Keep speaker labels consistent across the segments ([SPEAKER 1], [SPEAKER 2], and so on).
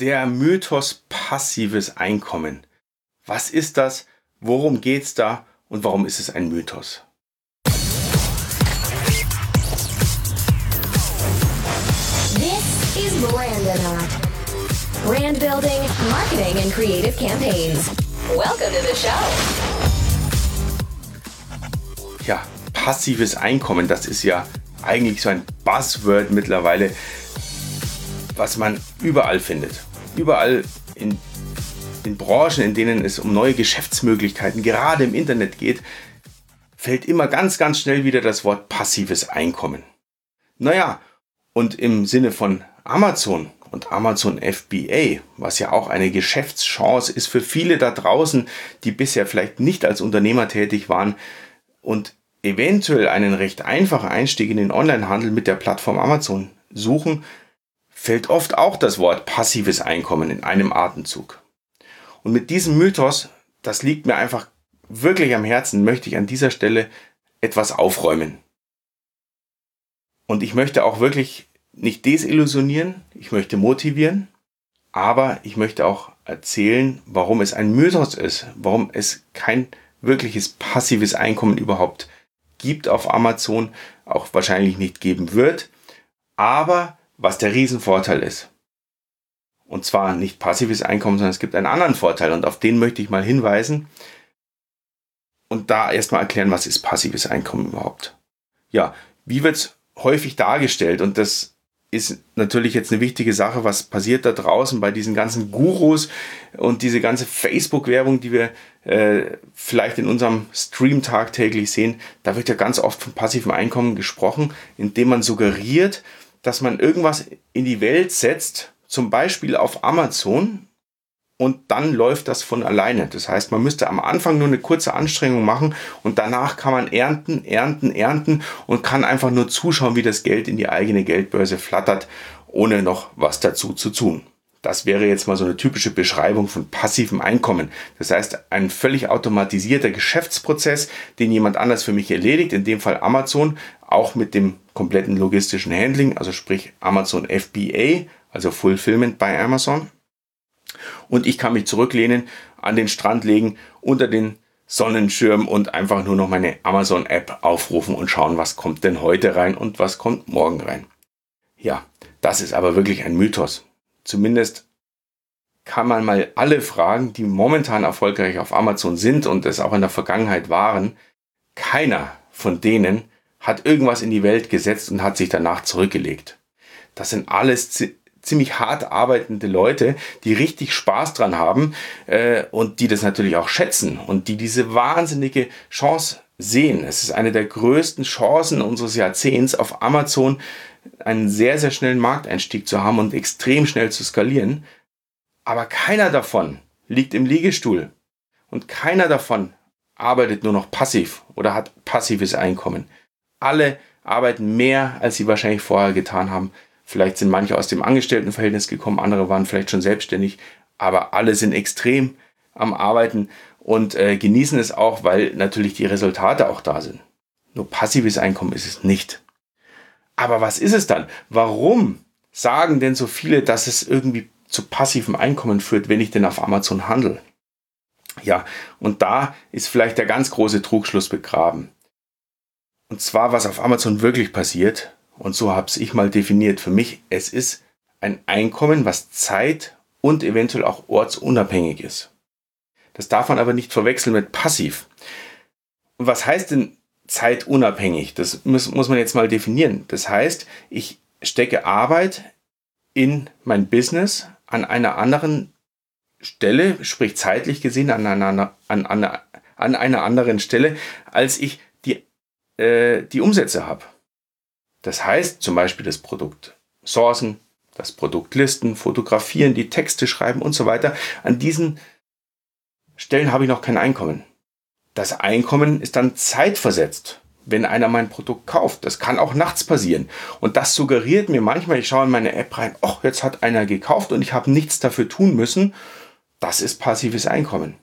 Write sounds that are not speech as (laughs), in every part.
[SPEAKER 1] Der Mythos passives Einkommen. Was ist das? Worum geht's da? Und warum ist es ein Mythos?
[SPEAKER 2] This is. Brand building, marketing, and creative campaigns. Welcome to the show.
[SPEAKER 1] Ja, passives Einkommen, das ist ja eigentlich so ein Buzzword mittlerweile, was man überall findet überall in, in Branchen, in denen es um neue Geschäftsmöglichkeiten gerade im Internet geht, fällt immer ganz, ganz schnell wieder das Wort passives Einkommen. Naja, und im Sinne von Amazon und Amazon FBA, was ja auch eine Geschäftschance ist für viele da draußen, die bisher vielleicht nicht als Unternehmer tätig waren und eventuell einen recht einfachen Einstieg in den Onlinehandel mit der Plattform Amazon suchen, fällt oft auch das Wort passives Einkommen in einem Atemzug. Und mit diesem Mythos, das liegt mir einfach wirklich am Herzen, möchte ich an dieser Stelle etwas aufräumen. Und ich möchte auch wirklich nicht desillusionieren, ich möchte motivieren, aber ich möchte auch erzählen, warum es ein Mythos ist, warum es kein wirkliches passives Einkommen überhaupt gibt auf Amazon, auch wahrscheinlich nicht geben wird, aber was der Riesenvorteil ist. Und zwar nicht passives Einkommen, sondern es gibt einen anderen Vorteil und auf den möchte ich mal hinweisen und da erstmal erklären, was ist passives Einkommen überhaupt. Ja, wie wird es häufig dargestellt und das ist natürlich jetzt eine wichtige Sache, was passiert da draußen bei diesen ganzen Gurus und diese ganze Facebook-Werbung, die wir äh, vielleicht in unserem Stream tagtäglich sehen. Da wird ja ganz oft von passivem Einkommen gesprochen, indem man suggeriert, dass man irgendwas in die Welt setzt, zum Beispiel auf Amazon, und dann läuft das von alleine. Das heißt, man müsste am Anfang nur eine kurze Anstrengung machen und danach kann man ernten, ernten, ernten und kann einfach nur zuschauen, wie das Geld in die eigene Geldbörse flattert, ohne noch was dazu zu tun. Das wäre jetzt mal so eine typische Beschreibung von passivem Einkommen. Das heißt, ein völlig automatisierter Geschäftsprozess, den jemand anders für mich erledigt, in dem Fall Amazon, auch mit dem kompletten logistischen Handling, also sprich Amazon FBA, also Fulfillment bei Amazon. Und ich kann mich zurücklehnen, an den Strand legen, unter den Sonnenschirm und einfach nur noch meine Amazon-App aufrufen und schauen, was kommt denn heute rein und was kommt morgen rein. Ja, das ist aber wirklich ein Mythos. Zumindest kann man mal alle fragen, die momentan erfolgreich auf Amazon sind und es auch in der Vergangenheit waren. Keiner von denen hat irgendwas in die Welt gesetzt und hat sich danach zurückgelegt. Das sind alles ziemlich hart arbeitende Leute, die richtig Spaß dran haben äh, und die das natürlich auch schätzen und die diese wahnsinnige Chance sehen. Es ist eine der größten Chancen unseres Jahrzehnts auf Amazon einen sehr, sehr schnellen Markteinstieg zu haben und extrem schnell zu skalieren. Aber keiner davon liegt im Liegestuhl und keiner davon arbeitet nur noch passiv oder hat passives Einkommen. Alle arbeiten mehr, als sie wahrscheinlich vorher getan haben. Vielleicht sind manche aus dem Angestelltenverhältnis gekommen, andere waren vielleicht schon selbstständig, aber alle sind extrem am Arbeiten und äh, genießen es auch, weil natürlich die Resultate auch da sind. Nur passives Einkommen ist es nicht. Aber was ist es dann? Warum sagen denn so viele, dass es irgendwie zu passivem Einkommen führt, wenn ich denn auf Amazon handle? Ja, und da ist vielleicht der ganz große Trugschluss begraben. Und zwar, was auf Amazon wirklich passiert, und so habe ich mal definiert für mich, es ist ein Einkommen, was zeit- und eventuell auch ortsunabhängig ist. Das darf man aber nicht verwechseln mit passiv. Und was heißt denn zeitunabhängig. Das muss, muss man jetzt mal definieren. Das heißt, ich stecke Arbeit in mein Business an einer anderen Stelle, sprich zeitlich gesehen an einer, an, an, an einer anderen Stelle, als ich die, äh, die Umsätze habe. Das heißt zum Beispiel das Produkt sourcen, das Produkt listen, fotografieren, die Texte schreiben und so weiter. An diesen Stellen habe ich noch kein Einkommen. Das Einkommen ist dann zeitversetzt, wenn einer mein Produkt kauft. Das kann auch nachts passieren. Und das suggeriert mir manchmal, ich schaue in meine App rein, ach, jetzt hat einer gekauft und ich habe nichts dafür tun müssen. Das ist passives Einkommen.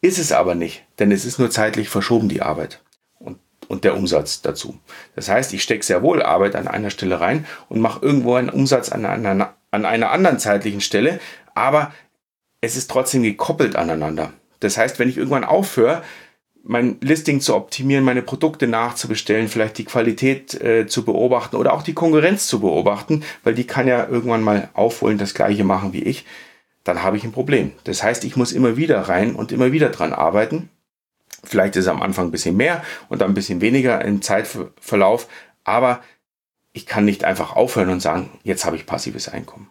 [SPEAKER 1] Ist es aber nicht, denn es ist nur zeitlich verschoben, die Arbeit und, und der Umsatz dazu. Das heißt, ich stecke sehr wohl Arbeit an einer Stelle rein und mache irgendwo einen Umsatz an einer, an einer anderen zeitlichen Stelle, aber es ist trotzdem gekoppelt aneinander. Das heißt, wenn ich irgendwann aufhöre, mein Listing zu optimieren, meine Produkte nachzubestellen, vielleicht die Qualität äh, zu beobachten oder auch die Konkurrenz zu beobachten, weil die kann ja irgendwann mal aufholen, das gleiche machen wie ich, dann habe ich ein Problem. Das heißt, ich muss immer wieder rein und immer wieder dran arbeiten. Vielleicht ist es am Anfang ein bisschen mehr und dann ein bisschen weniger im Zeitverlauf, aber ich kann nicht einfach aufhören und sagen, jetzt habe ich passives Einkommen.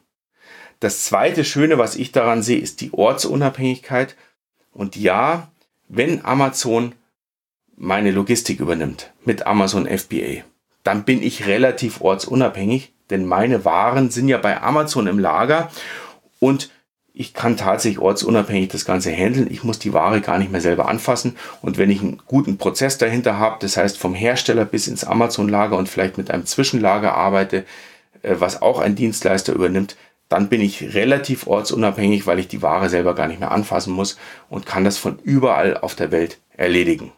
[SPEAKER 1] Das zweite Schöne, was ich daran sehe, ist die Ortsunabhängigkeit. Und ja, wenn Amazon meine Logistik übernimmt mit Amazon FBA, dann bin ich relativ ortsunabhängig, denn meine Waren sind ja bei Amazon im Lager und ich kann tatsächlich ortsunabhängig das Ganze handeln. Ich muss die Ware gar nicht mehr selber anfassen. Und wenn ich einen guten Prozess dahinter habe, das heißt vom Hersteller bis ins Amazon-Lager und vielleicht mit einem Zwischenlager arbeite, äh, was auch ein Dienstleister übernimmt, dann bin ich relativ ortsunabhängig, weil ich die Ware selber gar nicht mehr anfassen muss und kann das von überall auf der Welt erledigen.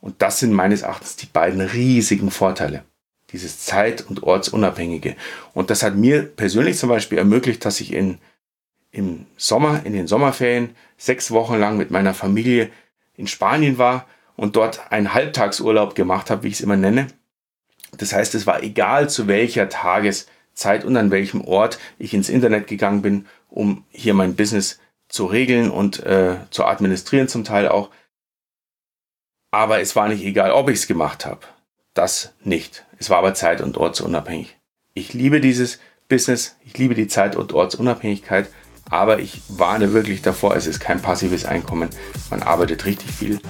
[SPEAKER 1] Und das sind meines Erachtens die beiden riesigen Vorteile. Dieses Zeit- und Ortsunabhängige. Und das hat mir persönlich zum Beispiel ermöglicht, dass ich in, im Sommer, in den Sommerferien, sechs Wochen lang mit meiner Familie in Spanien war und dort einen Halbtagsurlaub gemacht habe, wie ich es immer nenne. Das heißt, es war egal zu welcher Tages- Zeit und an welchem Ort ich ins Internet gegangen bin, um hier mein Business zu regeln und äh, zu administrieren zum Teil auch. Aber es war nicht egal, ob ich es gemacht habe. Das nicht. Es war aber zeit- und ortsunabhängig. Ich liebe dieses Business, ich liebe die Zeit- und Ortsunabhängigkeit, aber ich warne wirklich davor, es ist kein passives Einkommen. Man arbeitet richtig viel,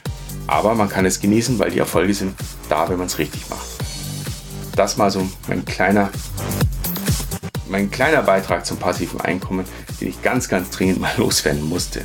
[SPEAKER 1] aber man kann es genießen, weil die Erfolge sind da, wenn man es richtig macht. Das mal so mein kleiner mein kleiner Beitrag zum passiven Einkommen, den ich ganz, ganz dringend mal (laughs) loswerden musste.